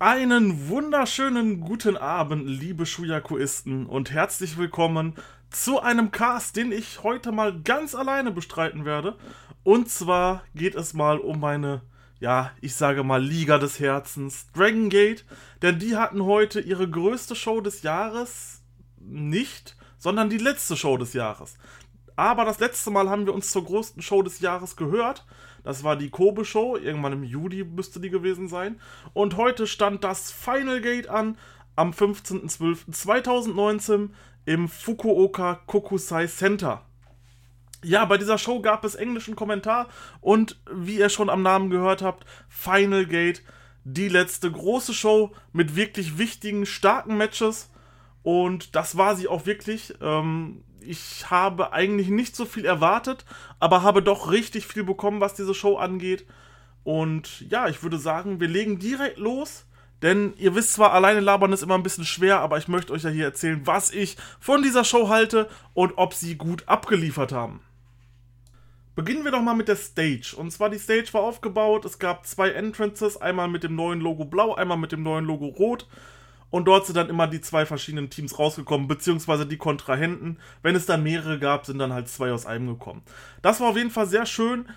Einen wunderschönen guten Abend, liebe Shuyakuisten, und herzlich willkommen zu einem Cast, den ich heute mal ganz alleine bestreiten werde. Und zwar geht es mal um meine, ja, ich sage mal Liga des Herzens, Dragon Gate, denn die hatten heute ihre größte Show des Jahres nicht, sondern die letzte Show des Jahres. Aber das letzte Mal haben wir uns zur größten Show des Jahres gehört. Das war die Kobe Show, irgendwann im Juli müsste die gewesen sein. Und heute stand das Final Gate an am 15.12.2019 im Fukuoka Kokusai Center. Ja, bei dieser Show gab es englischen Kommentar und wie ihr schon am Namen gehört habt, Final Gate, die letzte große Show mit wirklich wichtigen, starken Matches. Und das war sie auch wirklich. Ähm, ich habe eigentlich nicht so viel erwartet, aber habe doch richtig viel bekommen, was diese Show angeht. Und ja, ich würde sagen, wir legen direkt los. Denn ihr wisst zwar, alleine labern ist immer ein bisschen schwer, aber ich möchte euch ja hier erzählen, was ich von dieser Show halte und ob sie gut abgeliefert haben. Beginnen wir doch mal mit der Stage. Und zwar die Stage war aufgebaut, es gab zwei Entrances, einmal mit dem neuen Logo blau, einmal mit dem neuen Logo rot. Und dort sind dann immer die zwei verschiedenen Teams rausgekommen, beziehungsweise die Kontrahenten. Wenn es dann mehrere gab, sind dann halt zwei aus einem gekommen. Das war auf jeden Fall sehr schön.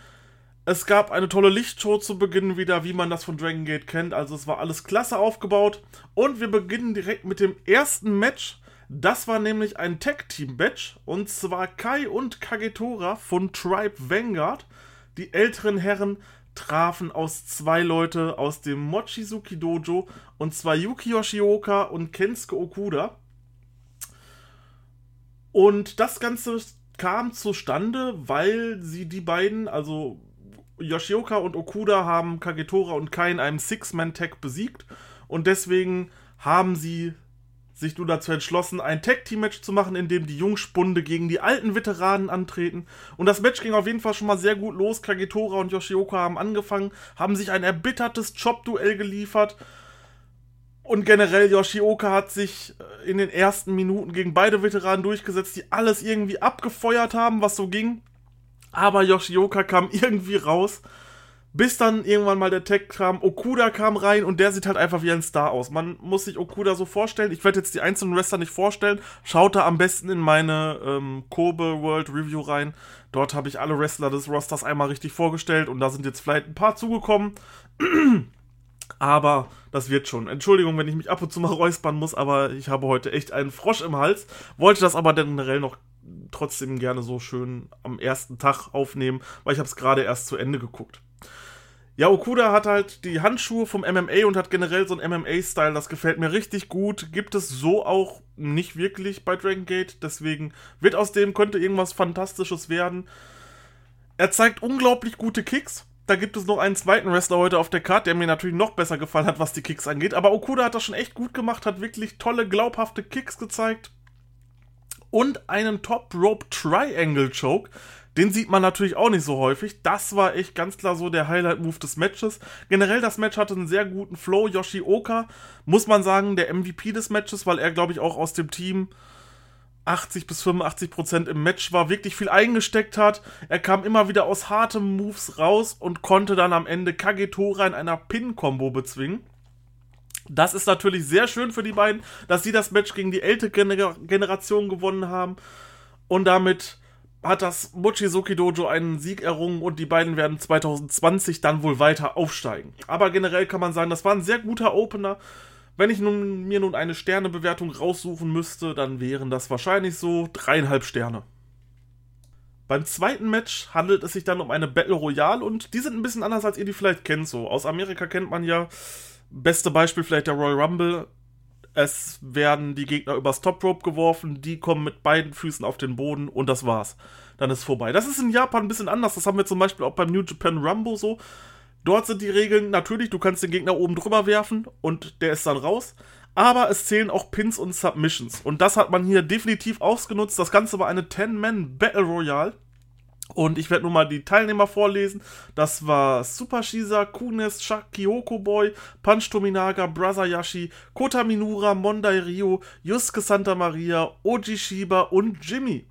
Es gab eine tolle Lichtshow zu Beginn wieder, wie man das von Dragon Gate kennt. Also es war alles klasse aufgebaut. Und wir beginnen direkt mit dem ersten Match. Das war nämlich ein Tag-Team-Match. Und zwar Kai und Kagetora von Tribe Vanguard. Die älteren Herren trafen aus zwei Leute aus dem Mochizuki Dojo und zwar Yuki Yoshioka und Kensuke Okuda. Und das Ganze kam zustande, weil sie die beiden, also Yoshioka und Okuda, haben Kagetora und Kai in einem Six-Man-Tag besiegt und deswegen haben sie sich nur dazu entschlossen, ein Tag-Team-Match zu machen, in dem die Jungspunde gegen die alten Veteranen antreten. Und das Match ging auf jeden Fall schon mal sehr gut los. Kagetora und Yoshioka haben angefangen, haben sich ein erbittertes Chop-Duell geliefert. Und generell Yoshioka hat sich äh, in den ersten Minuten gegen beide Veteranen durchgesetzt, die alles irgendwie abgefeuert haben, was so ging. Aber Yoshioka kam irgendwie raus bis dann irgendwann mal der Tag kam, Okuda kam rein und der sieht halt einfach wie ein Star aus. Man muss sich Okuda so vorstellen. Ich werde jetzt die einzelnen Wrestler nicht vorstellen. Schaut da am besten in meine ähm, Kobe World Review rein. Dort habe ich alle Wrestler des Rosters einmal richtig vorgestellt und da sind jetzt vielleicht ein paar zugekommen. aber das wird schon. Entschuldigung, wenn ich mich ab und zu mal räuspern muss, aber ich habe heute echt einen Frosch im Hals. Wollte das aber generell noch trotzdem gerne so schön am ersten Tag aufnehmen, weil ich habe es gerade erst zu Ende geguckt. Ja, Okuda hat halt die Handschuhe vom MMA und hat generell so einen MMA-Style, das gefällt mir richtig gut. Gibt es so auch nicht wirklich bei Dragon Gate, deswegen wird aus dem könnte irgendwas Fantastisches werden. Er zeigt unglaublich gute Kicks. Da gibt es noch einen zweiten Wrestler heute auf der Karte, der mir natürlich noch besser gefallen hat, was die Kicks angeht. Aber Okuda hat das schon echt gut gemacht, hat wirklich tolle, glaubhafte Kicks gezeigt. Und einen Top Rope Triangle Choke, den sieht man natürlich auch nicht so häufig. Das war echt ganz klar so der Highlight-Move des Matches. Generell, das Match hatte einen sehr guten Flow. Yoshioka, muss man sagen, der MVP des Matches, weil er, glaube ich, auch aus dem Team 80 bis 85 Prozent im Match war, wirklich viel eingesteckt hat. Er kam immer wieder aus harten Moves raus und konnte dann am Ende Kagetora in einer Pin-Kombo bezwingen. Das ist natürlich sehr schön für die beiden, dass sie das Match gegen die ältere Generation gewonnen haben und damit hat das Mochizuki Dojo einen Sieg errungen und die beiden werden 2020 dann wohl weiter aufsteigen. Aber generell kann man sagen, das war ein sehr guter Opener. Wenn ich nun, mir nun eine Sternebewertung raussuchen müsste, dann wären das wahrscheinlich so dreieinhalb Sterne. Beim zweiten Match handelt es sich dann um eine Battle Royale und die sind ein bisschen anders, als ihr die vielleicht kennt. So aus Amerika kennt man ja, beste Beispiel vielleicht der Royal Rumble. Es werden die Gegner übers Top Rope geworfen, die kommen mit beiden Füßen auf den Boden und das war's. Dann ist vorbei. Das ist in Japan ein bisschen anders. Das haben wir zum Beispiel auch beim New Japan Rumble so. Dort sind die Regeln natürlich, du kannst den Gegner oben drüber werfen und der ist dann raus. Aber es zählen auch Pins und Submissions. Und das hat man hier definitiv ausgenutzt. Das Ganze war eine 10-Man Battle Royale. Und ich werde nun mal die Teilnehmer vorlesen. Das war Super Shiza, Kunes, Kyoko Boy, Punch Tominaga, Brother Yashi, Kota Minura, Mondai Ryo, Yusuke Santa Maria, Oji Shiba und Jimmy.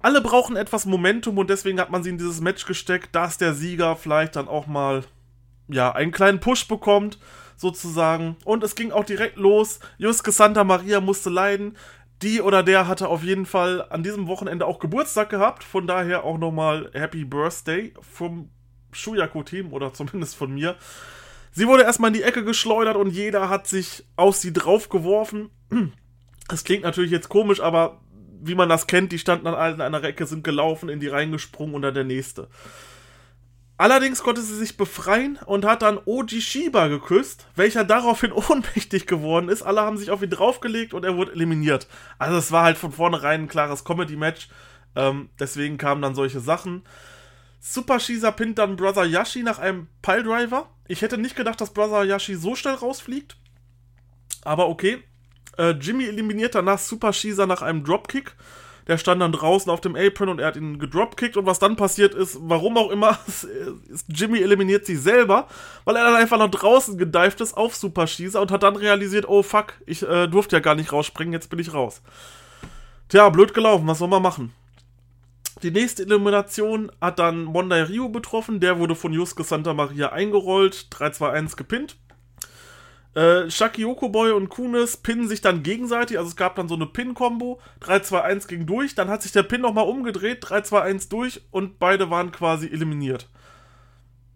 Alle brauchen etwas Momentum und deswegen hat man sie in dieses Match gesteckt, dass der Sieger vielleicht dann auch mal ja, einen kleinen Push bekommt. sozusagen. Und es ging auch direkt los. Juske Santa Maria musste leiden. Die oder der hatte auf jeden Fall an diesem Wochenende auch Geburtstag gehabt. Von daher auch nochmal Happy Birthday vom Shuyaku-Team oder zumindest von mir. Sie wurde erstmal in die Ecke geschleudert und jeder hat sich auf sie draufgeworfen. Das klingt natürlich jetzt komisch, aber wie man das kennt, die standen an allen einer Ecke, sind gelaufen, in die reingesprungen und dann der nächste. Allerdings konnte sie sich befreien und hat dann Oji Shiba geküsst, welcher daraufhin ohnmächtig geworden ist. Alle haben sich auf ihn draufgelegt und er wurde eliminiert. Also es war halt von vornherein ein klares Comedy-Match. Ähm, deswegen kamen dann solche Sachen. Super Shisa pinnt dann Brother Yashi nach einem Piledriver. Ich hätte nicht gedacht, dass Brother Yashi so schnell rausfliegt. Aber okay. Äh, Jimmy eliminiert danach Super Shisa nach einem Dropkick. Der stand dann draußen auf dem Apron und er hat ihn gedropkickt. Und was dann passiert ist, warum auch immer, Jimmy eliminiert sich selber, weil er dann einfach nach draußen gedived ist auf Super Schießer und hat dann realisiert, oh fuck, ich äh, durfte ja gar nicht rausspringen, jetzt bin ich raus. Tja, blöd gelaufen, was soll man machen? Die nächste Elimination hat dann Mondai Ryu betroffen, der wurde von Yusuke Santa Maria eingerollt, 3-2-1 gepinnt. Äh, Shaki Okoboy und Kunis pinnen sich dann gegenseitig, also es gab dann so eine Pin-Kombo. 3-2-1 ging durch, dann hat sich der Pin nochmal umgedreht, 3-2-1 durch und beide waren quasi eliminiert.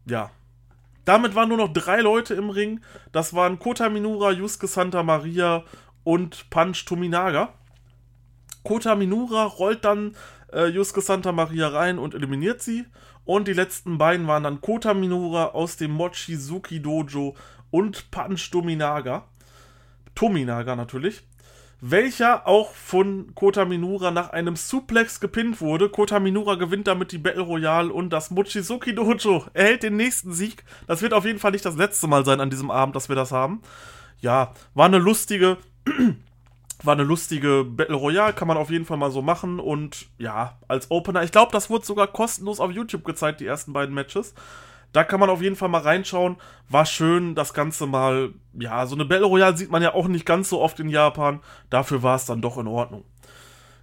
Ja. Damit waren nur noch drei Leute im Ring. Das waren Kota Minura, Yusuke Santa Maria und Punch Tominaga. Kota Minura rollt dann äh, Yusuke Santa Maria rein und eliminiert sie. Und die letzten beiden waren dann Kota Minura aus dem Mochizuki Dojo und Punch Dominaga. Tominaga natürlich. Welcher auch von Kota Minura nach einem Suplex gepinnt wurde. Kota Minura gewinnt damit die Battle Royale und das Mochizuki Dojo erhält den nächsten Sieg. Das wird auf jeden Fall nicht das letzte Mal sein an diesem Abend, dass wir das haben. Ja, war eine lustige, war eine lustige Battle Royale, kann man auf jeden Fall mal so machen. Und ja, als Opener, ich glaube, das wurde sogar kostenlos auf YouTube gezeigt, die ersten beiden Matches. Da kann man auf jeden Fall mal reinschauen. War schön, das Ganze mal, ja, so eine Battle Royale sieht man ja auch nicht ganz so oft in Japan. Dafür war es dann doch in Ordnung.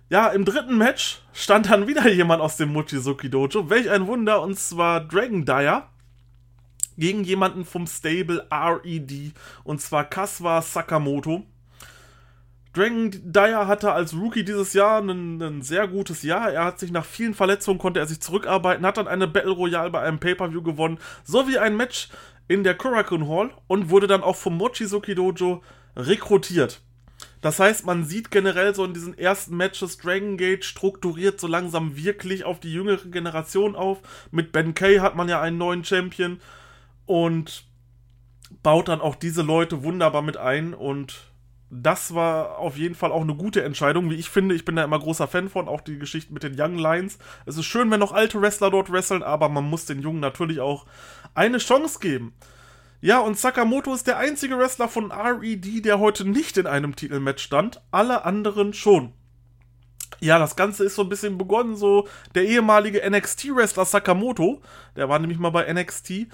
Ja, im dritten Match stand dann wieder jemand aus dem Mochizuki Dojo. Welch ein Wunder, und zwar Dragon Dyer gegen jemanden vom Stable RED, und zwar Kaswa Sakamoto. Dragon Dyer hatte als Rookie dieses Jahr ein, ein, sehr gutes Jahr. Er hat sich nach vielen Verletzungen konnte er sich zurückarbeiten, hat dann eine Battle Royale bei einem Pay-Per-View gewonnen, sowie ein Match in der Kurakun Hall und wurde dann auch vom Mochizuki Dojo rekrutiert. Das heißt, man sieht generell so in diesen ersten Matches Dragon Gate strukturiert so langsam wirklich auf die jüngere Generation auf. Mit Ben Kay hat man ja einen neuen Champion und baut dann auch diese Leute wunderbar mit ein und das war auf jeden Fall auch eine gute Entscheidung, wie ich finde. Ich bin da immer großer Fan von, auch die Geschichte mit den Young Lions. Es ist schön, wenn noch alte Wrestler dort wresteln, aber man muss den Jungen natürlich auch eine Chance geben. Ja, und Sakamoto ist der einzige Wrestler von RED, der heute nicht in einem Titelmatch stand. Alle anderen schon. Ja, das Ganze ist so ein bisschen begonnen, so der ehemalige NXT-Wrestler Sakamoto, der war nämlich mal bei NXT,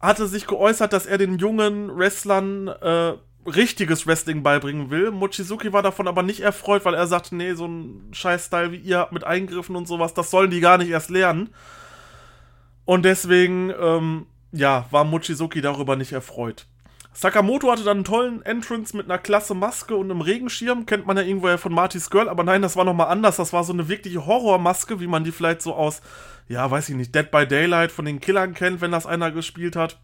hatte sich geäußert, dass er den jungen Wrestlern äh, richtiges Wrestling beibringen will. Mochizuki war davon aber nicht erfreut, weil er sagte, nee, so ein Scheiß-Style wie ihr mit Eingriffen und sowas, das sollen die gar nicht erst lernen. Und deswegen, ähm, ja, war Mochizuki darüber nicht erfreut. Sakamoto hatte dann einen tollen Entrance mit einer klasse Maske und einem Regenschirm. Kennt man ja irgendwoher von Marty's Girl, aber nein, das war nochmal anders. Das war so eine wirkliche Horrormaske, wie man die vielleicht so aus, ja, weiß ich nicht, Dead by Daylight von den Killern kennt, wenn das einer gespielt hat.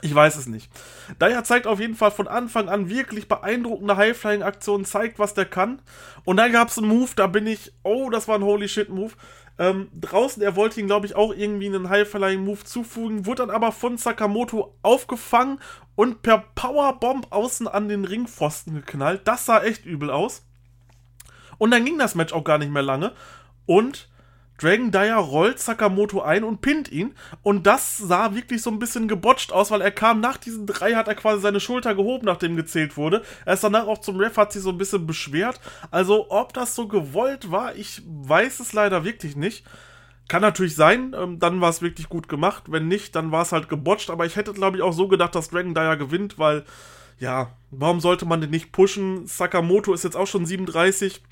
Ich weiß es nicht. Daya zeigt auf jeden Fall von Anfang an wirklich beeindruckende High-Flying-Aktionen, zeigt, was der kann. Und dann gab es einen Move, da bin ich, oh, das war ein Holy Shit-Move. Ähm, draußen, er wollte ihn, glaube ich, auch irgendwie einen High-Flying-Move zufügen, wurde dann aber von Sakamoto aufgefangen und per Powerbomb außen an den Ringpfosten geknallt. Das sah echt übel aus. Und dann ging das Match auch gar nicht mehr lange. Und Dragon Dyer rollt Sakamoto ein und pinnt ihn. Und das sah wirklich so ein bisschen gebotcht aus, weil er kam nach diesen drei, hat er quasi seine Schulter gehoben, nachdem gezählt wurde. Er ist danach auch zum Ref, hat sich so ein bisschen beschwert. Also, ob das so gewollt war, ich weiß es leider wirklich nicht. Kann natürlich sein, ähm, dann war es wirklich gut gemacht. Wenn nicht, dann war es halt gebotcht. Aber ich hätte, glaube ich, auch so gedacht, dass Dragon Dyer gewinnt, weil, ja, warum sollte man den nicht pushen? Sakamoto ist jetzt auch schon 37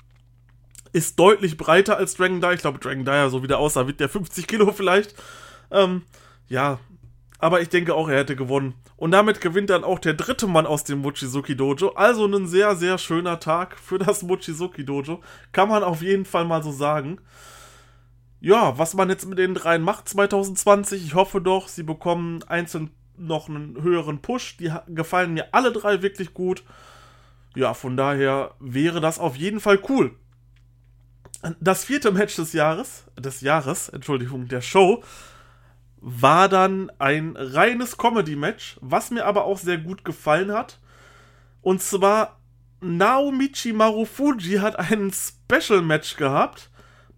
ist deutlich breiter als Dragon Dyer. Ich glaube, Dragon Dyer, so wie der aussah, wird der 50 Kilo vielleicht. Ähm, ja, Aber ich denke auch, er hätte gewonnen. Und damit gewinnt dann auch der dritte Mann aus dem Mochizuki Dojo. Also ein sehr, sehr schöner Tag für das Mochizuki Dojo. Kann man auf jeden Fall mal so sagen. Ja, was man jetzt mit den dreien macht 2020, ich hoffe doch, sie bekommen einzeln noch einen höheren Push. Die gefallen mir alle drei wirklich gut. Ja, von daher wäre das auf jeden Fall cool. Das vierte Match des Jahres, des Jahres, Entschuldigung, der Show, war dann ein reines Comedy-Match, was mir aber auch sehr gut gefallen hat. Und zwar Naomichi Marufuji hat ein Special-Match gehabt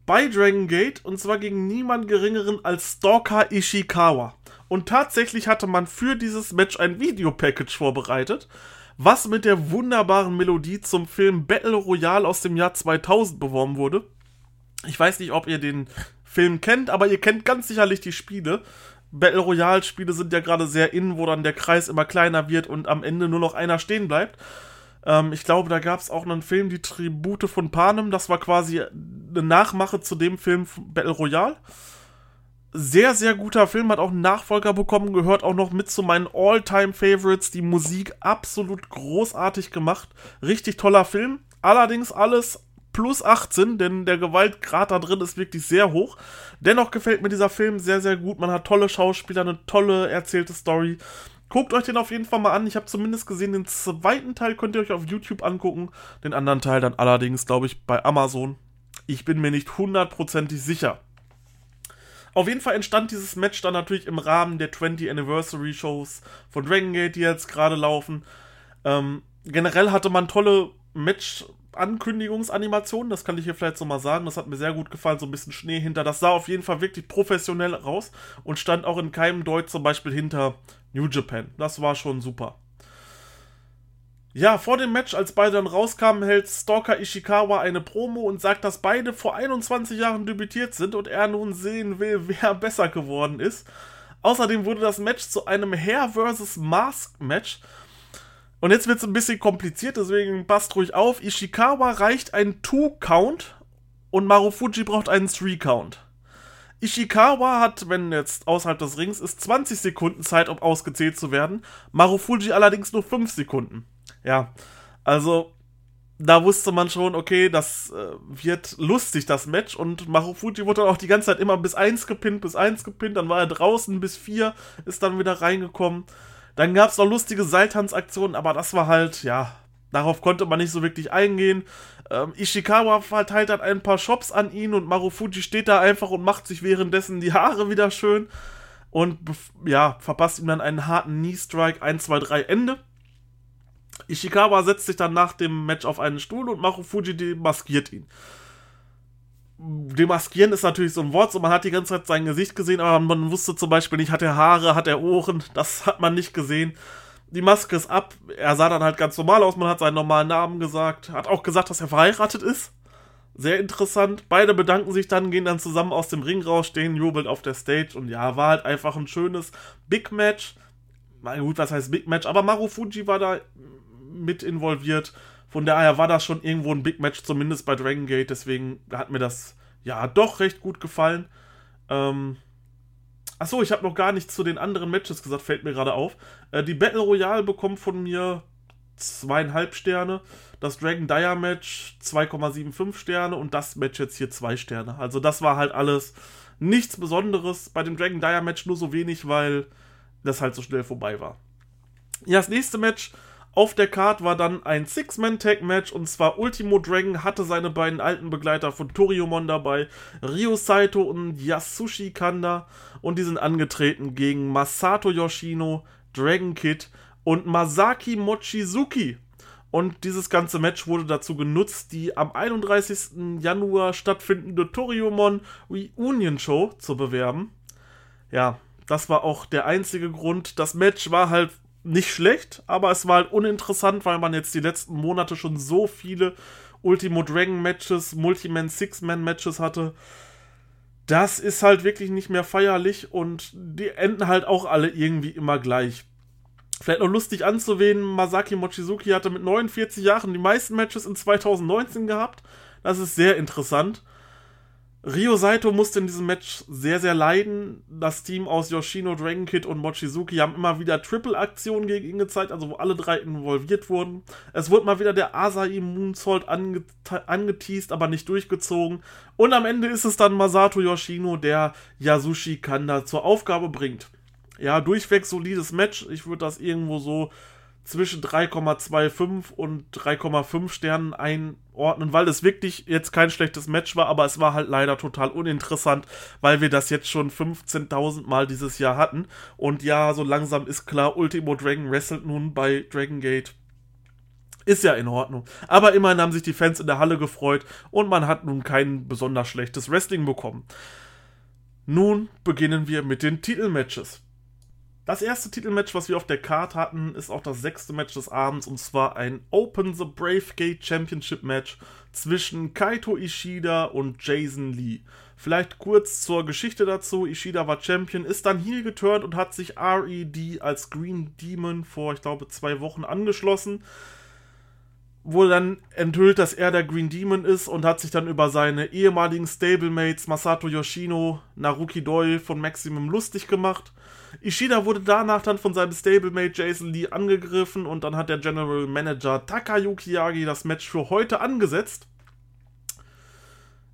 bei Dragon Gate und zwar gegen niemand geringeren als Stalker Ishikawa. Und tatsächlich hatte man für dieses Match ein Videopackage vorbereitet, was mit der wunderbaren Melodie zum Film Battle Royale aus dem Jahr 2000 beworben wurde. Ich weiß nicht, ob ihr den Film kennt, aber ihr kennt ganz sicherlich die Spiele. Battle Royale Spiele sind ja gerade sehr in, wo dann der Kreis immer kleiner wird und am Ende nur noch einer stehen bleibt. Ähm, ich glaube, da gab es auch einen Film, die Tribute von Panem. Das war quasi eine Nachmache zu dem Film Battle Royale. Sehr, sehr guter Film, hat auch einen Nachfolger bekommen, gehört auch noch mit zu meinen All-Time-Favorites. Die Musik absolut großartig gemacht. Richtig toller Film. Allerdings alles plus 18, denn der Gewaltgrad da drin ist wirklich sehr hoch. Dennoch gefällt mir dieser Film sehr, sehr gut. Man hat tolle Schauspieler, eine tolle erzählte Story. Guckt euch den auf jeden Fall mal an. Ich habe zumindest gesehen, den zweiten Teil könnt ihr euch auf YouTube angucken. Den anderen Teil dann allerdings, glaube ich, bei Amazon. Ich bin mir nicht hundertprozentig sicher. Auf jeden Fall entstand dieses Match dann natürlich im Rahmen der 20 Anniversary Shows von Dragon Gate, die jetzt gerade laufen. Ähm, generell hatte man tolle Match Ankündigungsanimationen, das kann ich hier vielleicht so mal sagen. Das hat mir sehr gut gefallen, so ein bisschen Schnee hinter. Das sah auf jeden Fall wirklich professionell raus und stand auch in keinem Deut zum Beispiel hinter New Japan. Das war schon super. Ja, vor dem Match, als beide dann rauskamen, hält Stalker Ishikawa eine Promo und sagt, dass beide vor 21 Jahren debütiert sind und er nun sehen will, wer besser geworden ist. Außerdem wurde das Match zu einem Hair vs. Mask Match und jetzt wird es ein bisschen kompliziert, deswegen passt ruhig auf. Ishikawa reicht ein Two-Count und Marufuji braucht einen Three-Count. Ishikawa hat, wenn jetzt außerhalb des Rings ist, 20 Sekunden Zeit, um ausgezählt zu werden. Marufuji allerdings nur 5 Sekunden. Ja, also da wusste man schon, okay, das äh, wird lustig, das Match. Und Marufuji wurde dann auch die ganze Zeit immer bis 1 gepinnt, bis 1 gepinnt. Dann war er draußen bis 4, ist dann wieder reingekommen. Dann gab es noch lustige Seiltanzaktionen, aber das war halt, ja, darauf konnte man nicht so wirklich eingehen. Ähm, Ishikawa verteilt dann ein paar Shops an ihn und Marufuji steht da einfach und macht sich währenddessen die Haare wieder schön. Und ja, verpasst ihm dann einen harten Knee-Strike, 1, 2, 3, Ende. Ishikawa setzt sich dann nach dem Match auf einen Stuhl und Marufuji demaskiert ihn demaskieren ist natürlich so ein Wort, so man hat die ganze Zeit sein Gesicht gesehen, aber man wusste zum Beispiel nicht, hat er Haare, hat er Ohren, das hat man nicht gesehen. Die Maske ist ab, er sah dann halt ganz normal aus, man hat seinen normalen Namen gesagt, hat auch gesagt, dass er verheiratet ist. Sehr interessant. Beide bedanken sich dann, gehen dann zusammen aus dem Ring raus, stehen jubelnd auf der Stage und ja, war halt einfach ein schönes Big Match. Na gut, was heißt Big Match, aber Marufuji war da mit involviert von daher war das schon irgendwo ein Big Match, zumindest bei Dragon Gate. Deswegen hat mir das ja doch recht gut gefallen. Ähm, Achso, ich habe noch gar nichts zu den anderen Matches gesagt, fällt mir gerade auf. Äh, die Battle Royale bekommt von mir zweieinhalb Sterne. Das Dragon Dyer Match 2,75 Sterne und das Match jetzt hier zwei Sterne. Also das war halt alles nichts Besonderes. Bei dem Dragon Dyer Match nur so wenig, weil das halt so schnell vorbei war. Ja, das nächste Match auf der Card war dann ein Six-Man-Tag-Match und zwar Ultimo Dragon hatte seine beiden alten Begleiter von Toriumon dabei, Ryo Saito und Yasushi Kanda und die sind angetreten gegen Masato Yoshino, Dragon Kid und Masaki Mochizuki. Und dieses ganze Match wurde dazu genutzt, die am 31. Januar stattfindende Toriumon Reunion Show zu bewerben. Ja, das war auch der einzige Grund. Das Match war halt nicht schlecht, aber es war halt uninteressant, weil man jetzt die letzten Monate schon so viele Ultimo Dragon Matches, Multiman Six-Man Matches hatte. Das ist halt wirklich nicht mehr feierlich und die enden halt auch alle irgendwie immer gleich. Vielleicht noch lustig anzuwählen, Masaki Mochizuki hatte mit 49 Jahren die meisten Matches in 2019 gehabt. Das ist sehr interessant. Ryo Saito musste in diesem Match sehr, sehr leiden. Das Team aus Yoshino, Dragon Kid und Mochizuki haben immer wieder Triple-Aktionen gegen ihn gezeigt, also wo alle drei involviert wurden. Es wurde mal wieder der Asai Moonsault ange angeteased, aber nicht durchgezogen. Und am Ende ist es dann Masato Yoshino, der Yasushi Kanda zur Aufgabe bringt. Ja, durchweg solides Match. Ich würde das irgendwo so zwischen 3,25 und 3,5 Sternen einordnen, weil es wirklich jetzt kein schlechtes Match war, aber es war halt leider total uninteressant, weil wir das jetzt schon 15.000 Mal dieses Jahr hatten. Und ja, so langsam ist klar, Ultimo Dragon wrestelt nun bei Dragon Gate. Ist ja in Ordnung. Aber immerhin haben sich die Fans in der Halle gefreut und man hat nun kein besonders schlechtes Wrestling bekommen. Nun beginnen wir mit den Titelmatches. Das erste Titelmatch, was wir auf der Card hatten, ist auch das sechste Match des Abends und zwar ein Open the Brave Gate Championship Match zwischen Kaito Ishida und Jason Lee. Vielleicht kurz zur Geschichte dazu. Ishida war Champion, ist dann heel geturnt und hat sich RED als Green Demon vor, ich glaube, zwei Wochen angeschlossen. Wurde dann enthüllt, dass er der Green Demon ist und hat sich dann über seine ehemaligen Stablemates Masato Yoshino, Naruki Doi von Maximum lustig gemacht Ishida wurde danach dann von seinem Stablemate Jason Lee angegriffen und dann hat der General Manager Takayuki Yagi das Match für heute angesetzt.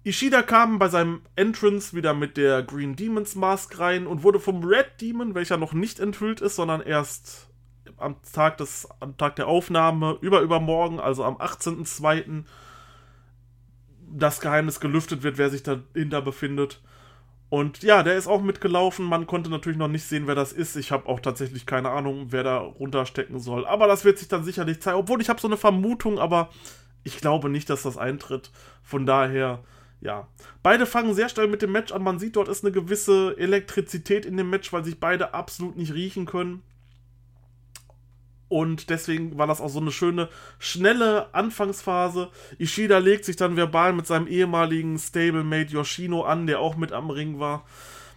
Ishida kam bei seinem Entrance wieder mit der Green Demons Mask rein und wurde vom Red Demon, welcher noch nicht enthüllt ist, sondern erst am Tag, des, am Tag der Aufnahme, über übermorgen, also am 18.02., das Geheimnis gelüftet wird, wer sich dahinter befindet. Und ja, der ist auch mitgelaufen. Man konnte natürlich noch nicht sehen, wer das ist. Ich habe auch tatsächlich keine Ahnung, wer da runterstecken soll. Aber das wird sich dann sicherlich zeigen. Obwohl ich habe so eine Vermutung, aber ich glaube nicht, dass das eintritt. Von daher, ja. Beide fangen sehr schnell mit dem Match an. Man sieht, dort ist eine gewisse Elektrizität in dem Match, weil sich beide absolut nicht riechen können. Und deswegen war das auch so eine schöne, schnelle Anfangsphase. Ishida legt sich dann verbal mit seinem ehemaligen Stablemate Yoshino an, der auch mit am Ring war.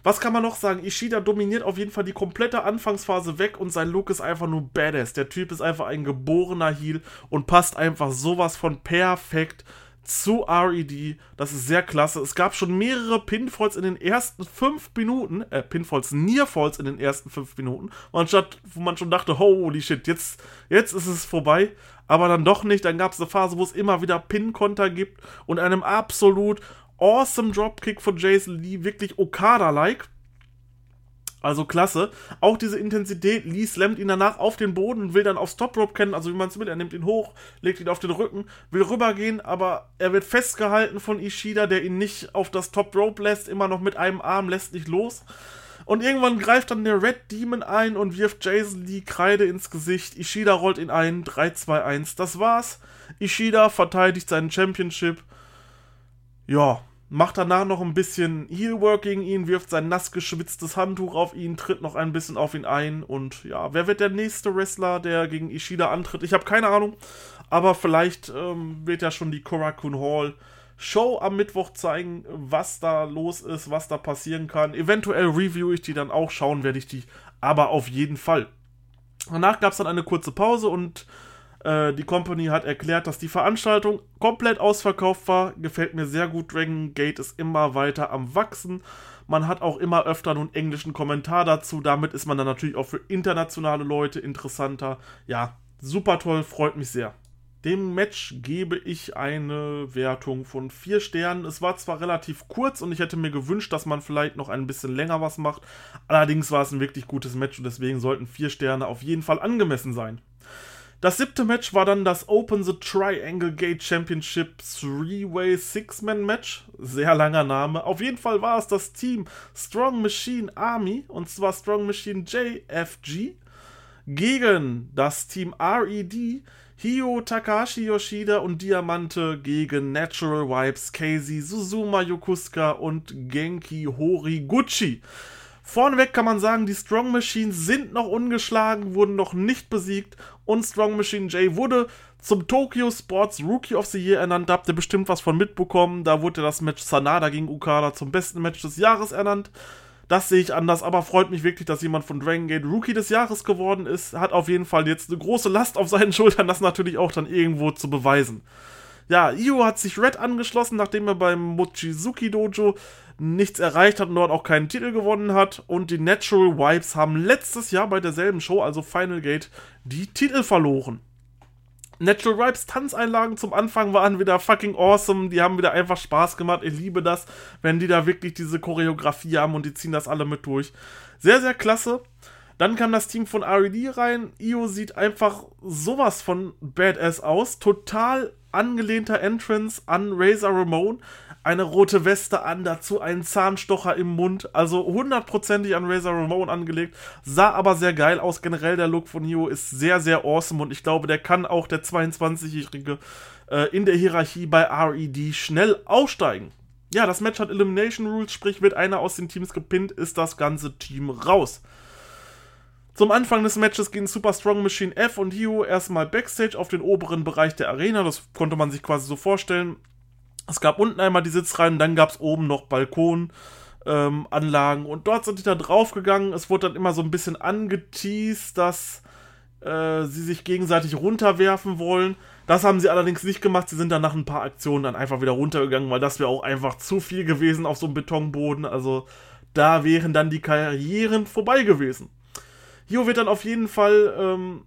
Was kann man noch sagen? Ishida dominiert auf jeden Fall die komplette Anfangsphase weg und sein Look ist einfach nur badass. Der Typ ist einfach ein geborener Heel und passt einfach sowas von perfekt zu RED. Das ist sehr klasse. Es gab schon mehrere Pinfalls in den ersten fünf Minuten, äh, Pinfalls, Nearfalls in den ersten fünf Minuten, anstatt, wo man schon dachte, holy shit, jetzt, jetzt ist es vorbei. Aber dann doch nicht. Dann gab es eine Phase, wo es immer wieder Pin-Konter gibt und einem absolut awesome Dropkick von Jason Lee, wirklich Okada-like. Also klasse. Auch diese Intensität, Lee slammt ihn danach auf den Boden und will dann aufs Top Rope kennen, also wie man es will, er nimmt ihn hoch, legt ihn auf den Rücken, will rübergehen, aber er wird festgehalten von Ishida, der ihn nicht auf das Top Rope lässt, immer noch mit einem Arm, lässt nicht los. Und irgendwann greift dann der Red Demon ein und wirft Jason Lee Kreide ins Gesicht. Ishida rollt ihn ein, 3-2-1, das war's. Ishida verteidigt seinen Championship. Ja, macht danach noch ein bisschen Heelwork gegen ihn, wirft sein nass geschwitztes Handtuch auf ihn, tritt noch ein bisschen auf ihn ein und ja, wer wird der nächste Wrestler, der gegen Ishida antritt? Ich habe keine Ahnung, aber vielleicht ähm, wird ja schon die Korakuen Hall Show am Mittwoch zeigen, was da los ist, was da passieren kann. Eventuell review ich die dann auch, schauen werde ich die, aber auf jeden Fall. Danach gab es dann eine kurze Pause und äh, die Company hat erklärt, dass die Veranstaltung komplett ausverkauft war. Gefällt mir sehr gut. Dragon Gate ist immer weiter am Wachsen. Man hat auch immer öfter einen englischen Kommentar dazu. Damit ist man dann natürlich auch für internationale Leute interessanter. Ja, super toll, freut mich sehr. Dem Match gebe ich eine Wertung von 4 Sternen. Es war zwar relativ kurz und ich hätte mir gewünscht, dass man vielleicht noch ein bisschen länger was macht. Allerdings war es ein wirklich gutes Match und deswegen sollten 4 Sterne auf jeden Fall angemessen sein. Das siebte Match war dann das Open the Triangle Gate Championship Three-Way Six-Man Match. Sehr langer Name. Auf jeden Fall war es das Team Strong Machine Army und zwar Strong Machine JFG gegen das Team RED. Hio Takashi Yoshida und Diamante gegen Natural Vibes, Casey, Suzuma Yokusuka und Genki Horiguchi. Vorneweg kann man sagen, die Strong Machines sind noch ungeschlagen, wurden noch nicht besiegt und Strong Machine J wurde zum Tokyo Sports Rookie of the Year ernannt. Da habt ihr bestimmt was von mitbekommen. Da wurde das Match Sanada gegen Okada zum besten Match des Jahres ernannt. Das sehe ich anders, aber freut mich wirklich, dass jemand von Dragon Gate Rookie des Jahres geworden ist. Hat auf jeden Fall jetzt eine große Last auf seinen Schultern, das natürlich auch dann irgendwo zu beweisen. Ja, Io hat sich Red angeschlossen, nachdem er beim Mochizuki Dojo nichts erreicht hat und dort auch keinen Titel gewonnen hat. Und die Natural Vibes haben letztes Jahr bei derselben Show, also Final Gate, die Titel verloren. Natural Vibes Tanzeinlagen zum Anfang waren wieder fucking awesome. Die haben wieder einfach Spaß gemacht. Ich liebe das, wenn die da wirklich diese Choreografie haben und die ziehen das alle mit durch. Sehr, sehr klasse. Dann kam das Team von RED rein. Io sieht einfach sowas von badass aus. Total angelehnter Entrance an Razor Ramon eine rote Weste an, dazu einen Zahnstocher im Mund, also hundertprozentig an Razor Ramon angelegt, sah aber sehr geil aus. Generell der Look von Neo ist sehr, sehr awesome und ich glaube, der kann auch der 22-Jährige äh, in der Hierarchie bei RED schnell aufsteigen. Ja, das Match hat Elimination Rules, sprich, wird einer aus den Teams gepinnt, ist das ganze Team raus. Zum Anfang des Matches gehen Super Strong Machine F und Hio erstmal Backstage auf den oberen Bereich der Arena. Das konnte man sich quasi so vorstellen. Es gab unten einmal die Sitzreihen, dann gab es oben noch Balkonanlagen ähm, und dort sind die dann draufgegangen. Es wurde dann immer so ein bisschen angeteased, dass äh, sie sich gegenseitig runterwerfen wollen. Das haben sie allerdings nicht gemacht. Sie sind dann nach ein paar Aktionen dann einfach wieder runtergegangen, weil das wäre auch einfach zu viel gewesen auf so einem Betonboden. Also da wären dann die Karrieren vorbei gewesen. Hier wird dann auf jeden Fall ähm,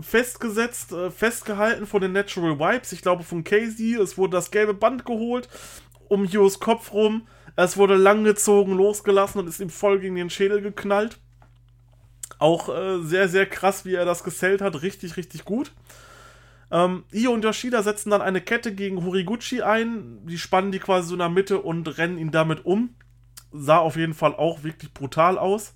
festgesetzt, äh, festgehalten von den Natural Vibes. Ich glaube von Casey. Es wurde das gelbe Band geholt um Hios Kopf rum. Es wurde langgezogen, losgelassen und ist ihm voll gegen den Schädel geknallt. Auch äh, sehr, sehr krass, wie er das gesellt hat. Richtig, richtig gut. Ähm, Io und Yoshida setzen dann eine Kette gegen Horiguchi ein. Die spannen die quasi so in der Mitte und rennen ihn damit um. Sah auf jeden Fall auch wirklich brutal aus.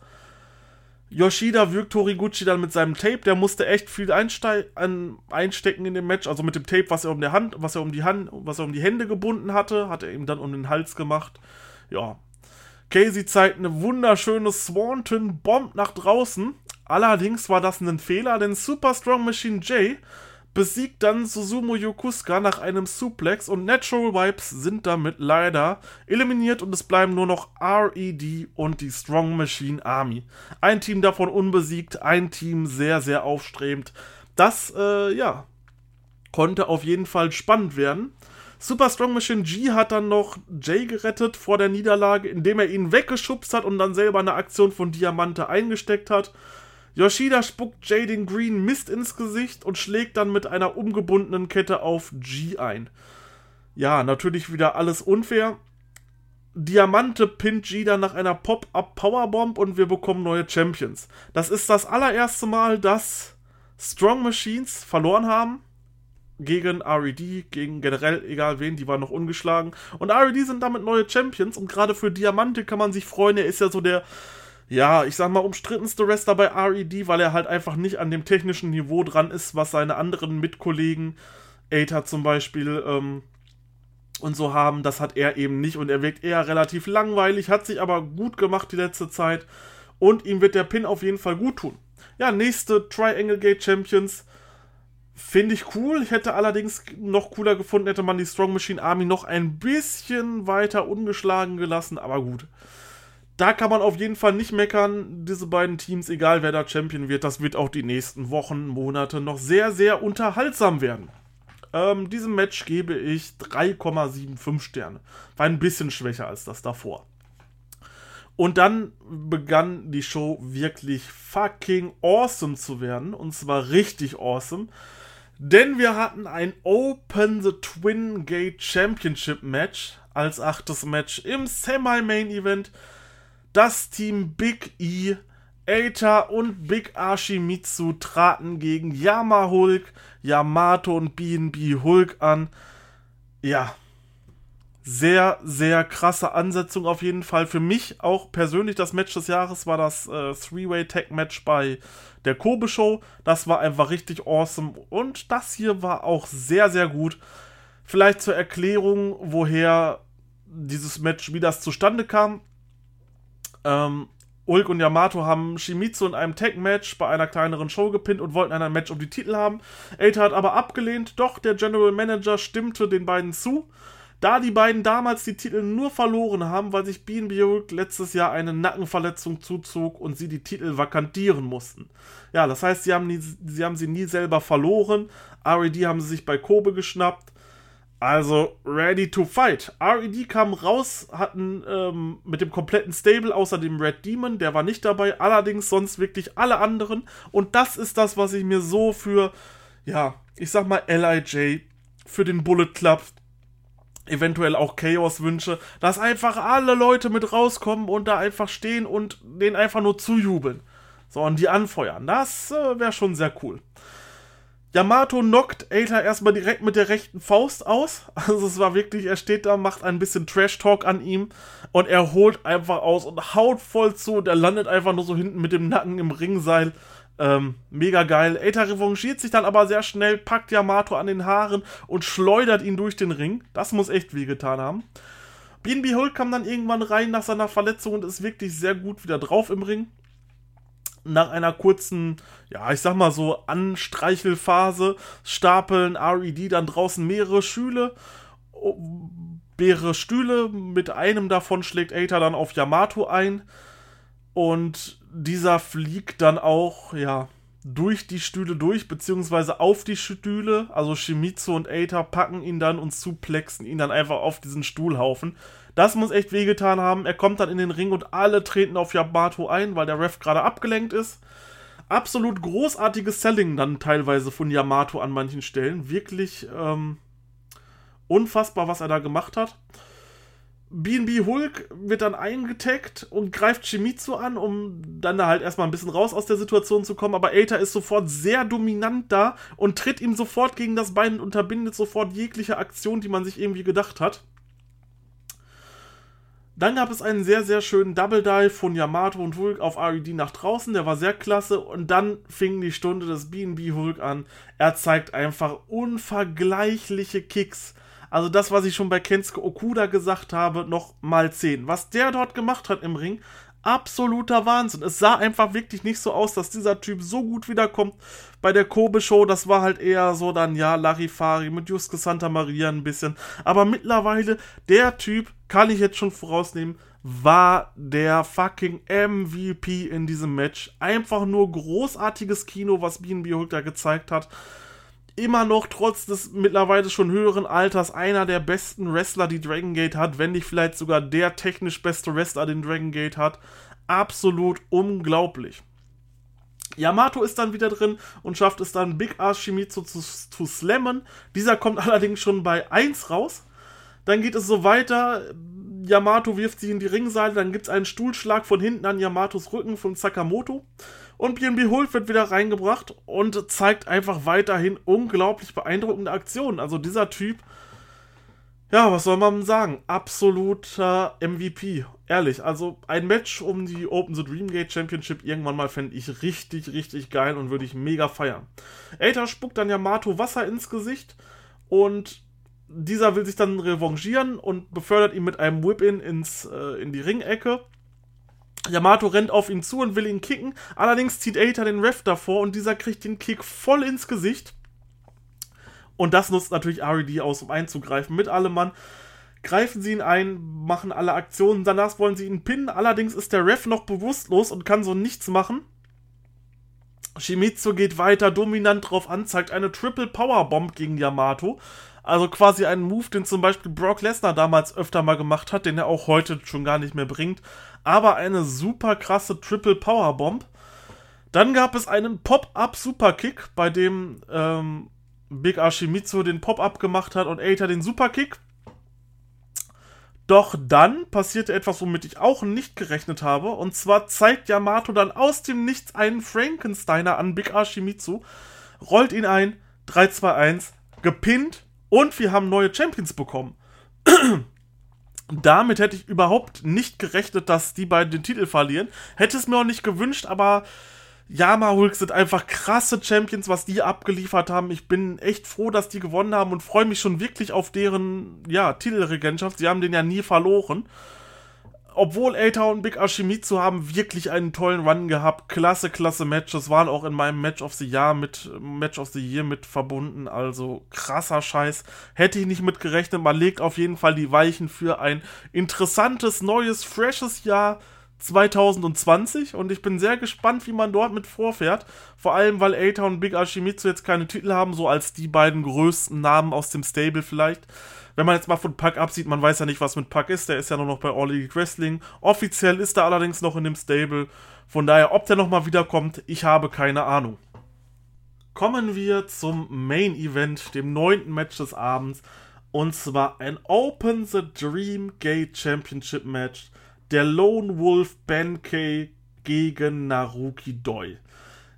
Yoshida wirkt Toriguchi dann mit seinem Tape, der musste echt viel an, einstecken in dem Match, also mit dem Tape, was er um die Hand, was er um die Hand, was er um die Hände gebunden hatte, hat er ihm dann um den Hals gemacht. Ja. Casey zeigt eine wunderschöne Swanton Bomb nach draußen. Allerdings war das ein Fehler, denn Super Strong Machine J besiegt dann Susumu Yokusuka nach einem Suplex und Natural Vibes sind damit leider eliminiert und es bleiben nur noch RED und die Strong Machine Army. Ein Team davon unbesiegt, ein Team sehr, sehr aufstrebend. Das, äh, ja, konnte auf jeden Fall spannend werden. Super Strong Machine G hat dann noch Jay gerettet vor der Niederlage, indem er ihn weggeschubst hat und dann selber eine Aktion von Diamante eingesteckt hat. Yoshida spuckt Jaden Green Mist ins Gesicht und schlägt dann mit einer umgebundenen Kette auf G ein. Ja, natürlich wieder alles unfair. Diamante pinnt G dann nach einer Pop-Up Powerbomb und wir bekommen neue Champions. Das ist das allererste Mal, dass Strong Machines verloren haben. Gegen RED, gegen generell egal wen, die waren noch ungeschlagen. Und RED sind damit neue Champions und gerade für Diamante kann man sich freuen. Er ist ja so der ja, ich sag mal, umstrittenste Wrestler bei RED, weil er halt einfach nicht an dem technischen Niveau dran ist, was seine anderen Mitkollegen, Aether zum Beispiel, ähm, und so haben. Das hat er eben nicht und er wirkt eher relativ langweilig, hat sich aber gut gemacht die letzte Zeit und ihm wird der Pin auf jeden Fall gut tun. Ja, nächste Triangle Gate Champions. Finde ich cool. Ich hätte allerdings noch cooler gefunden, hätte man die Strong Machine Army noch ein bisschen weiter ungeschlagen gelassen, aber gut da kann man auf jeden Fall nicht meckern. Diese beiden Teams, egal wer da Champion wird, das wird auch die nächsten Wochen, Monate noch sehr, sehr unterhaltsam werden. Ähm, diesem Match gebe ich 3,75 Sterne. War ein bisschen schwächer als das davor. Und dann begann die Show wirklich fucking awesome zu werden. Und zwar richtig awesome. Denn wir hatten ein Open the Twin Gate Championship Match als achtes Match im Semi-Main Event das Team Big E, Eita und Big Archimitsu traten gegen Yama Hulk, Yamato und BNB Hulk an. Ja, sehr, sehr krasse Ansetzung auf jeden Fall. Für mich auch persönlich das Match des Jahres war das äh, Three-Way-Tag-Match bei der Kobe Show. Das war einfach richtig awesome. Und das hier war auch sehr, sehr gut. Vielleicht zur Erklärung, woher dieses Match, wie das zustande kam. Ähm, Ulk und Yamato haben Shimizu in einem Tag-Match bei einer kleineren Show gepinnt und wollten ein Match um die Titel haben. Eita hat aber abgelehnt, doch der General Manager stimmte den beiden zu. Da die beiden damals die Titel nur verloren haben, weil sich BNB Hulk letztes Jahr eine Nackenverletzung zuzog und sie die Titel vakantieren mussten. Ja, das heißt, sie haben, nie, sie haben sie nie selber verloren. RED haben sie sich bei Kobe geschnappt. Also, ready to fight. RED kam raus, hatten ähm, mit dem kompletten Stable außer dem Red Demon, der war nicht dabei, allerdings sonst wirklich alle anderen. Und das ist das, was ich mir so für, ja, ich sag mal, LIJ, für den Bullet Club, eventuell auch Chaos wünsche, dass einfach alle Leute mit rauskommen und da einfach stehen und denen einfach nur zujubeln. So, und die anfeuern. Das äh, wäre schon sehr cool. Yamato knockt Aether erstmal direkt mit der rechten Faust aus. Also es war wirklich, er steht da, macht ein bisschen Trash-Talk an ihm und er holt einfach aus und haut voll zu und er landet einfach nur so hinten mit dem Nacken im Ringseil. Ähm, mega geil. Aether revanchiert sich dann aber sehr schnell, packt Yamato an den Haaren und schleudert ihn durch den Ring. Das muss echt wehgetan haben. BNB Hulk kam dann irgendwann rein nach seiner Verletzung und ist wirklich sehr gut wieder drauf im Ring nach einer kurzen, ja, ich sag mal so, Anstreichelphase stapeln RED dann draußen mehrere Schüle, mehrere Stühle. Mit einem davon schlägt Aether dann auf Yamato ein. Und dieser fliegt dann auch, ja, durch die Stühle durch, beziehungsweise auf die Stühle. Also Shimizu und Aether packen ihn dann und suplexen ihn dann einfach auf diesen Stuhlhaufen. Das muss echt wehgetan haben. Er kommt dann in den Ring und alle treten auf Yamato ein, weil der Ref gerade abgelenkt ist. Absolut großartiges Selling dann teilweise von Yamato an manchen Stellen. Wirklich ähm, unfassbar, was er da gemacht hat. BNB Hulk wird dann eingetaggt und greift Shimizu an, um dann da halt erstmal ein bisschen raus aus der Situation zu kommen. Aber Aether ist sofort sehr dominant da und tritt ihm sofort gegen das Bein und unterbindet sofort jegliche Aktion, die man sich irgendwie gedacht hat. Dann gab es einen sehr, sehr schönen Double Dive von Yamato und Hulk auf RED nach draußen. Der war sehr klasse. Und dann fing die Stunde des BB Hulk an. Er zeigt einfach unvergleichliche Kicks. Also das, was ich schon bei Kensuke Okuda gesagt habe, noch mal 10. Was der dort gemacht hat im Ring, absoluter Wahnsinn. Es sah einfach wirklich nicht so aus, dass dieser Typ so gut wiederkommt. Bei der Kobe-Show, das war halt eher so dann, ja, Larifari mit Yusuke Santa Maria ein bisschen. Aber mittlerweile, der Typ, kann ich jetzt schon vorausnehmen, war der fucking MVP in diesem Match. Einfach nur großartiges Kino, was BNB Hulk da gezeigt hat immer noch trotz des mittlerweile schon höheren Alters einer der besten Wrestler, die Dragon Gate hat, wenn nicht vielleicht sogar der technisch beste Wrestler, den Dragon Gate hat. Absolut unglaublich. Yamato ist dann wieder drin und schafft es dann, Big Ass Shimizu zu, zu slammen. Dieser kommt allerdings schon bei 1 raus. Dann geht es so weiter. Yamato wirft sich in die Ringseite, dann gibt es einen Stuhlschlag von hinten an Yamatos Rücken von Sakamoto. Und BNB Hulk wird wieder reingebracht und zeigt einfach weiterhin unglaublich beeindruckende Aktionen. Also dieser Typ, ja, was soll man sagen? Absoluter MVP. Ehrlich, also ein Match um die Open the Dreamgate Championship irgendwann mal fände ich richtig, richtig geil und würde ich mega feiern. Aether spuckt dann Yamato Wasser ins Gesicht und dieser will sich dann revanchieren und befördert ihn mit einem Whip-In äh, in die Ringecke. Yamato rennt auf ihn zu und will ihn kicken. Allerdings zieht Aether den Ref davor und dieser kriegt den Kick voll ins Gesicht. Und das nutzt natürlich RED aus, um einzugreifen. Mit allem Mann greifen sie ihn ein, machen alle Aktionen. Danach wollen sie ihn pinnen. Allerdings ist der Ref noch bewusstlos und kann so nichts machen. Shimizu geht weiter dominant drauf an, zeigt eine Triple Power Bomb gegen Yamato. Also quasi einen Move, den zum Beispiel Brock Lesnar damals öfter mal gemacht hat, den er auch heute schon gar nicht mehr bringt aber eine super krasse Triple Power Bomb. Dann gab es einen Pop-Up Superkick, bei dem ähm, Big Ashimitsu den Pop-Up gemacht hat und Aether den Superkick. Doch dann passierte etwas, womit ich auch nicht gerechnet habe. Und zwar zeigt Yamato dann aus dem Nichts einen Frankensteiner an Big Ashimitsu, rollt ihn ein, 3, 2, 1, gepinnt und wir haben neue Champions bekommen. damit hätte ich überhaupt nicht gerechnet, dass die beiden den Titel verlieren. Hätte es mir auch nicht gewünscht, aber Yama Hulk sind einfach krasse Champions, was die abgeliefert haben. Ich bin echt froh, dass die gewonnen haben und freue mich schon wirklich auf deren ja, Titelregentschaft. Sie haben den ja nie verloren obwohl Eita und Big Ashimitsu haben wirklich einen tollen Run gehabt. Klasse, klasse Matches. Waren auch in meinem Match of the Year mit, Match of the Year mit verbunden. Also krasser Scheiß. Hätte ich nicht mit gerechnet. Man legt auf jeden Fall die Weichen für ein interessantes, neues, freshes Jahr 2020 und ich bin sehr gespannt, wie man dort mit vorfährt. Vor allem, weil Eita und Big Ashimitsu jetzt keine Titel haben, so als die beiden größten Namen aus dem Stable vielleicht. Wenn man jetzt mal von Puck absieht, man weiß ja nicht, was mit Puck ist, der ist ja nur noch bei All Elite Wrestling. Offiziell ist er allerdings noch in dem Stable. Von daher, ob der nochmal wiederkommt, ich habe keine Ahnung. Kommen wir zum Main Event, dem neunten Match des Abends. Und zwar ein Open the Dream Gate Championship Match der Lone Wolf Benkei gegen Naruki Doi.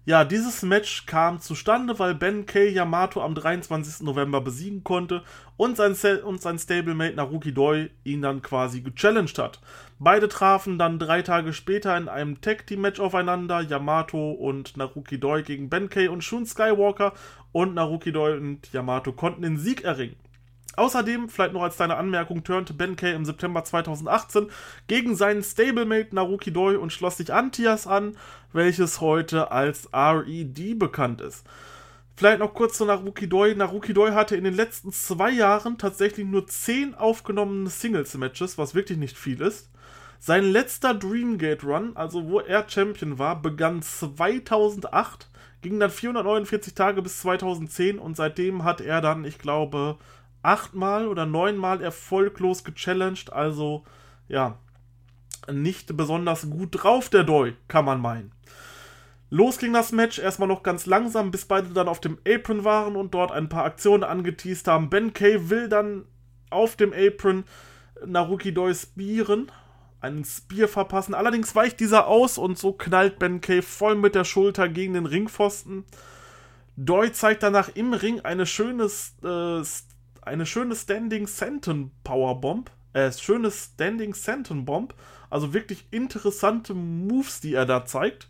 Ja, dieses Match kam zustande, weil Benkei Yamato am 23. November besiegen konnte und sein, und sein Stablemate Naruki Doi ihn dann quasi gechallenged hat. Beide trafen dann drei Tage später in einem Tag Team Match aufeinander. Yamato und Naruki Doi gegen Benkei und Shun Skywalker und Naruki Doi und Yamato konnten den Sieg erringen. Außerdem, vielleicht noch als kleine Anmerkung, turnte Ben Kay im September 2018 gegen seinen Stablemate Naruki Doi und schloss sich Antias an, welches heute als RED bekannt ist. Vielleicht noch kurz zu Naruki Doi. Naruki Doi hatte in den letzten zwei Jahren tatsächlich nur zehn aufgenommene Singles-Matches, was wirklich nicht viel ist. Sein letzter Dreamgate Run, also wo er Champion war, begann 2008, ging dann 449 Tage bis 2010 und seitdem hat er dann, ich glaube, achtmal oder neunmal erfolglos gechallenged, also ja, nicht besonders gut drauf, der Doi, kann man meinen. Los ging das Match, erstmal noch ganz langsam, bis beide dann auf dem Apron waren und dort ein paar Aktionen angeteased haben. Ben Kay will dann auf dem Apron Naruki Doi spieren, einen Spear verpassen. Allerdings weicht dieser aus und so knallt Ben Kay voll mit der Schulter gegen den Ringpfosten. Doi zeigt danach im Ring eine schöne äh, eine schöne Standing Senton Powerbomb. Äh, schöne Standing Senton Bomb. Also wirklich interessante Moves, die er da zeigt.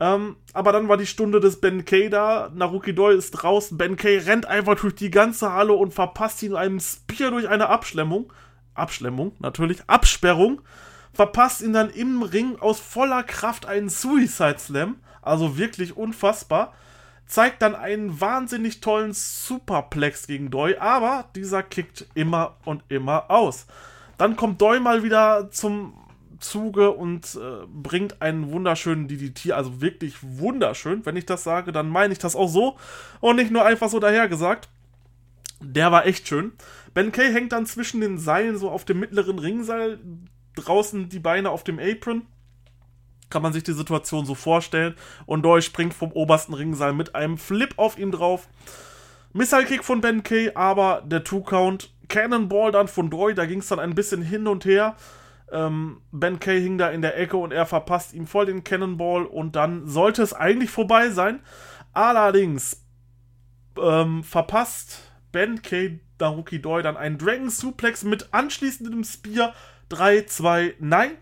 Ähm, aber dann war die Stunde des Ben Kay da. Naruki Doi ist draußen. Ben Kay rennt einfach durch die ganze Halle und verpasst ihn einem Spear durch eine Abschlemmung. Abschlemmung, natürlich. Absperrung. Verpasst ihn dann im Ring aus voller Kraft einen Suicide Slam. Also wirklich unfassbar zeigt dann einen wahnsinnig tollen Superplex gegen Doi, aber dieser kickt immer und immer aus. Dann kommt Doi mal wieder zum Zuge und äh, bringt einen wunderschönen DDT, also wirklich wunderschön. Wenn ich das sage, dann meine ich das auch so und nicht nur einfach so dahergesagt. Der war echt schön. Ben Kay hängt dann zwischen den Seilen so auf dem mittleren Ringseil, draußen die Beine auf dem Apron kann man sich die Situation so vorstellen. Und Doi springt vom obersten Ringseil mit einem Flip auf ihn drauf. Missile Kick von Ben Kay, aber der Two-Count. Cannonball dann von Doi, da ging es dann ein bisschen hin und her. Ähm, ben Kay hing da in der Ecke und er verpasst ihm voll den Cannonball und dann sollte es eigentlich vorbei sein. Allerdings ähm, verpasst Ben Kay Naruki Doi dann einen Dragon Suplex mit anschließendem Spear 3, 2, nein,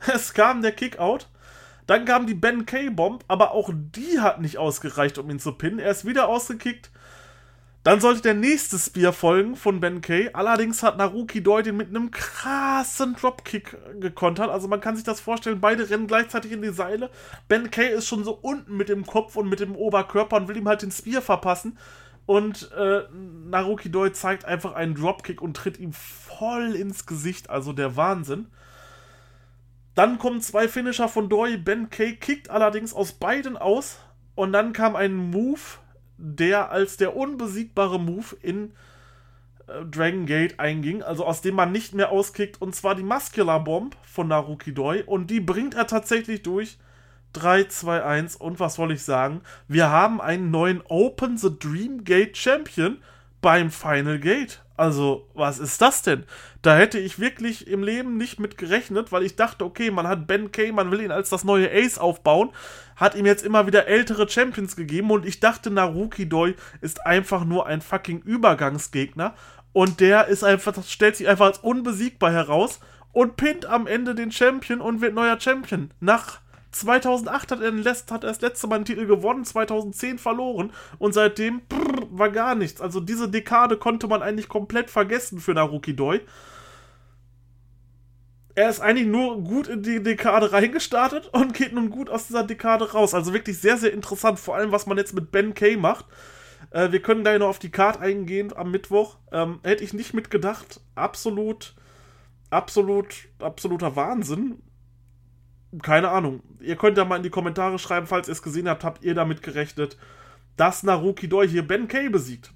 Es kam der Kickout. Dann kam die Ben K-Bomb, aber auch die hat nicht ausgereicht, um ihn zu pinnen. Er ist wieder ausgekickt. Dann sollte der nächste Spear folgen von Ben K. Allerdings hat Naruki Doi den mit einem krassen Dropkick gekontert. Also man kann sich das vorstellen, beide rennen gleichzeitig in die Seile. Ben K ist schon so unten mit dem Kopf und mit dem Oberkörper und will ihm halt den Spear verpassen. Und äh, Naruki Doi zeigt einfach einen Dropkick und tritt ihm voll ins Gesicht. Also der Wahnsinn. Dann kommen zwei Finisher von Doi. Ben Kay kickt allerdings aus beiden aus. Und dann kam ein Move, der als der unbesiegbare Move in äh, Dragon Gate einging, also aus dem man nicht mehr auskickt, und zwar die Muscular Bomb von Naruki Doi. Und die bringt er tatsächlich durch. 3, 2, 1. Und was soll ich sagen? Wir haben einen neuen Open the Dream Gate Champion beim Final Gate. Also, was ist das denn? Da hätte ich wirklich im Leben nicht mit gerechnet, weil ich dachte, okay, man hat Ben Kay, man will ihn als das neue Ace aufbauen, hat ihm jetzt immer wieder ältere Champions gegeben und ich dachte, Naruki Doi ist einfach nur ein fucking Übergangsgegner und der ist einfach, stellt sich einfach als unbesiegbar heraus und pinnt am Ende den Champion und wird neuer Champion. Nach 2008 hat er, Letzt, hat er das letzte Mal einen Titel gewonnen, 2010 verloren und seitdem brrr, war gar nichts. Also diese Dekade konnte man eigentlich komplett vergessen für Naruki Doi. Er ist eigentlich nur gut in die Dekade reingestartet und geht nun gut aus dieser Dekade raus. Also wirklich sehr, sehr interessant, vor allem was man jetzt mit Ben Kay macht. Äh, wir können gleich noch auf die Card eingehen am Mittwoch. Ähm, hätte ich nicht mitgedacht. Absolut, absolut, absoluter Wahnsinn keine Ahnung. Ihr könnt ja mal in die Kommentare schreiben, falls ihr es gesehen habt, habt ihr damit gerechnet, dass Naruki Doi hier Ben Kay besiegt.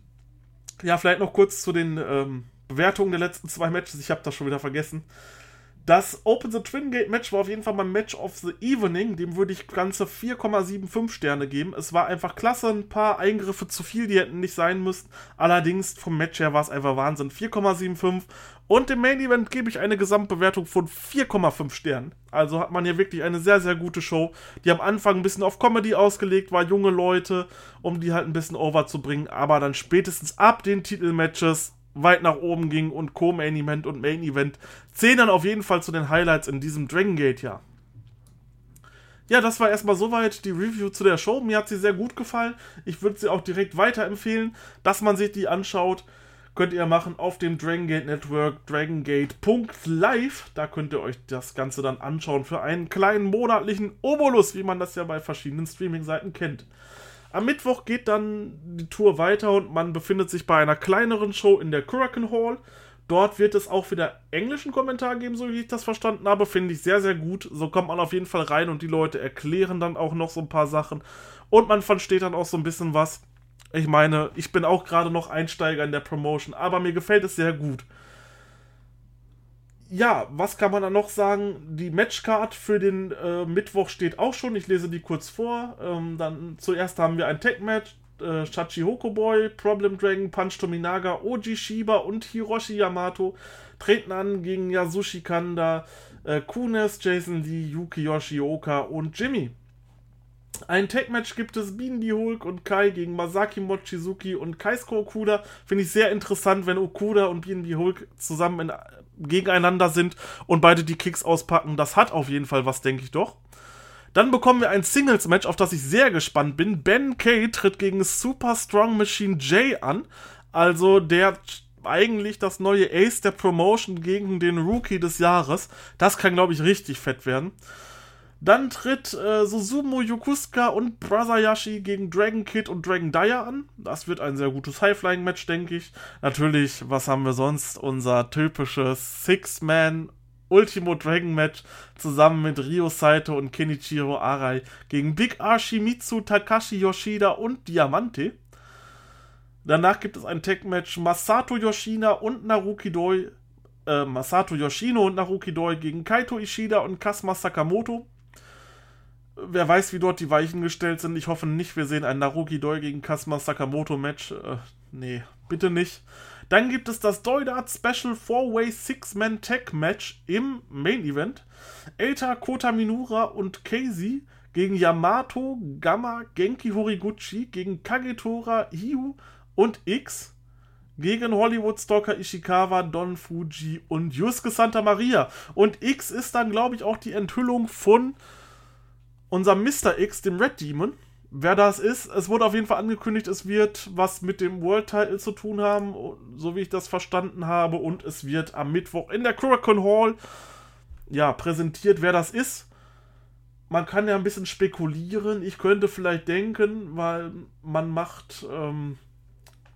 Ja, vielleicht noch kurz zu den ähm, Bewertungen der letzten zwei Matches. Ich habe das schon wieder vergessen. Das Open the Twin Gate Match war auf jeden Fall mein Match of the Evening. Dem würde ich ganze 4,75 Sterne geben. Es war einfach klasse, ein paar Eingriffe zu viel, die hätten nicht sein müssen. Allerdings vom Match her war es einfach Wahnsinn. 4,75. Und im Main Event gebe ich eine Gesamtbewertung von 4,5 Sternen. Also hat man hier wirklich eine sehr, sehr gute Show, die am Anfang ein bisschen auf Comedy ausgelegt war, junge Leute, um die halt ein bisschen over zu bringen. Aber dann spätestens ab den Titelmatches weit nach oben ging und Co-Main Event und Main Event zählen dann auf jeden Fall zu den Highlights in diesem Dragon Gate Jahr. Ja, das war erstmal soweit die Review zu der Show. Mir hat sie sehr gut gefallen. Ich würde sie auch direkt weiterempfehlen, dass man sich die anschaut. Könnt ihr machen auf dem Dragon Gate Network dragongate.live. Da könnt ihr euch das Ganze dann anschauen für einen kleinen monatlichen Obolus, wie man das ja bei verschiedenen Streaming-Seiten kennt. Am Mittwoch geht dann die Tour weiter und man befindet sich bei einer kleineren Show in der Hurricane Hall. Dort wird es auch wieder englischen Kommentar geben, so wie ich das verstanden habe. Finde ich sehr, sehr gut. So kommt man auf jeden Fall rein und die Leute erklären dann auch noch so ein paar Sachen. Und man versteht dann auch so ein bisschen was. Ich meine, ich bin auch gerade noch Einsteiger in der Promotion, aber mir gefällt es sehr gut ja, was kann man da noch sagen? Die Matchcard für den äh, Mittwoch steht auch schon. Ich lese die kurz vor. Ähm, dann zuerst haben wir ein Tag-Match. Äh, Shachi Hokoboy, Problem Dragon, Punch Tominaga, Oji Shiba und Hiroshi Yamato treten an gegen Yasushi Kanda, äh, Kunes, Jason Lee, Yuki Yoshioka und Jimmy. Ein Tag-Match gibt es Bindy Hulk und Kai gegen Masaki Mochizuki und Kaisuke Okuda. Finde ich sehr interessant, wenn Okuda und Bindy Hulk zusammen in gegeneinander sind und beide die Kicks auspacken. Das hat auf jeden Fall was, denke ich doch. Dann bekommen wir ein Singles-Match, auf das ich sehr gespannt bin. Ben Kay tritt gegen Super Strong Machine J an. Also der eigentlich das neue Ace der Promotion gegen den Rookie des Jahres. Das kann, glaube ich, richtig fett werden. Dann tritt äh, Susumu Yokusuka und Brother Yashi gegen Dragon Kid und Dragon Dyer an. Das wird ein sehr gutes High-Flying-Match, denke ich. Natürlich, was haben wir sonst? Unser typisches Six-Man Ultimo Dragon Match zusammen mit Ryo Saito und Kenichiro Arai gegen Big Archimitsu, Takashi Yoshida und Diamante. Danach gibt es ein Tag-Match Masato Yoshina und Naruki Doi, äh, Masato Yoshino und Naruki Doi gegen Kaito Ishida und Kasuma Sakamoto. Wer weiß, wie dort die Weichen gestellt sind. Ich hoffe nicht, wir sehen ein Naruki Doi gegen Kasuma Sakamoto Match. Äh, nee, bitte nicht. Dann gibt es das Doidart Special 4-Way Six-Man Tag Match im Main Event. Eita Kota Minura und Casey gegen Yamato, Gamma, Genki Horiguchi, gegen Kagetora, Hiu und X gegen Hollywood Stalker Ishikawa, Don Fuji und Yusuke Santa Maria. Und X ist dann, glaube ich, auch die Enthüllung von unser Mr. X, dem Red Demon. Wer das ist, es wurde auf jeden Fall angekündigt, es wird was mit dem World Title zu tun haben, so wie ich das verstanden habe. Und es wird am Mittwoch in der Kuracon Hall ja, präsentiert, wer das ist. Man kann ja ein bisschen spekulieren. Ich könnte vielleicht denken, weil man macht ähm,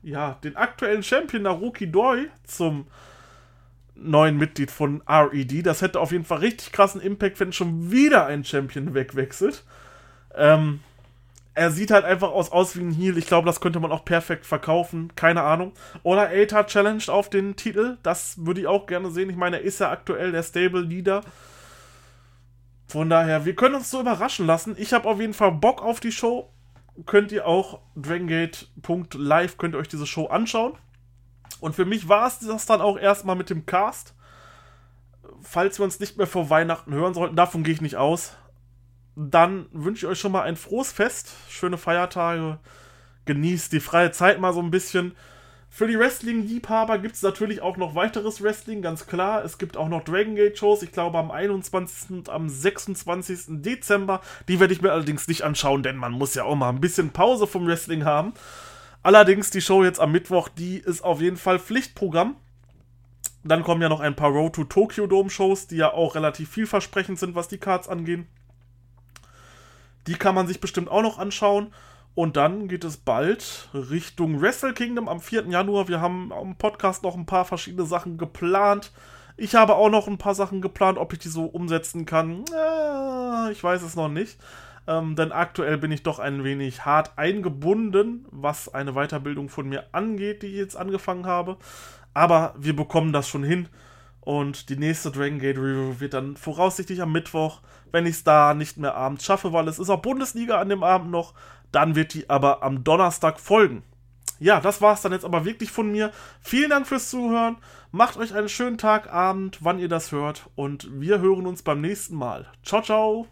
ja, den aktuellen Champion Naruki Doi zum neuen Mitglied von RED. Das hätte auf jeden Fall richtig krassen Impact, wenn schon wieder ein Champion wegwechselt. Ähm, er sieht halt einfach aus, aus wie ein Heal. Ich glaube, das könnte man auch perfekt verkaufen. Keine Ahnung. Oder Aether challenged auf den Titel. Das würde ich auch gerne sehen. Ich meine, er ist ja aktuell der Stable Leader. Von daher, wir können uns so überraschen lassen. Ich habe auf jeden Fall Bock auf die Show. Könnt ihr auch dragongate.live könnt ihr euch diese Show anschauen. Und für mich war es das dann auch erstmal mit dem Cast. Falls wir uns nicht mehr vor Weihnachten hören sollten, davon gehe ich nicht aus. Dann wünsche ich euch schon mal ein frohes Fest, schöne Feiertage, genießt die freie Zeit mal so ein bisschen. Für die Wrestling-Liebhaber gibt es natürlich auch noch weiteres Wrestling, ganz klar. Es gibt auch noch Dragon Gate-Shows, ich glaube am 21. und am 26. Dezember. Die werde ich mir allerdings nicht anschauen, denn man muss ja auch mal ein bisschen Pause vom Wrestling haben. Allerdings die Show jetzt am Mittwoch, die ist auf jeden Fall Pflichtprogramm. Dann kommen ja noch ein paar Road to Tokyo Dome Shows, die ja auch relativ vielversprechend sind, was die Cards angehen. Die kann man sich bestimmt auch noch anschauen. Und dann geht es bald Richtung Wrestle Kingdom am 4. Januar. Wir haben am Podcast noch ein paar verschiedene Sachen geplant. Ich habe auch noch ein paar Sachen geplant, ob ich die so umsetzen kann. Äh, ich weiß es noch nicht. Ähm, denn aktuell bin ich doch ein wenig hart eingebunden, was eine Weiterbildung von mir angeht, die ich jetzt angefangen habe. Aber wir bekommen das schon hin. Und die nächste Dragon Gate Review wird dann voraussichtlich am Mittwoch, wenn ich es da nicht mehr abends schaffe, weil es ist auch Bundesliga an dem Abend noch. Dann wird die aber am Donnerstag folgen. Ja, das war es dann jetzt aber wirklich von mir. Vielen Dank fürs Zuhören. Macht euch einen schönen Tag, Abend, wann ihr das hört. Und wir hören uns beim nächsten Mal. Ciao, ciao.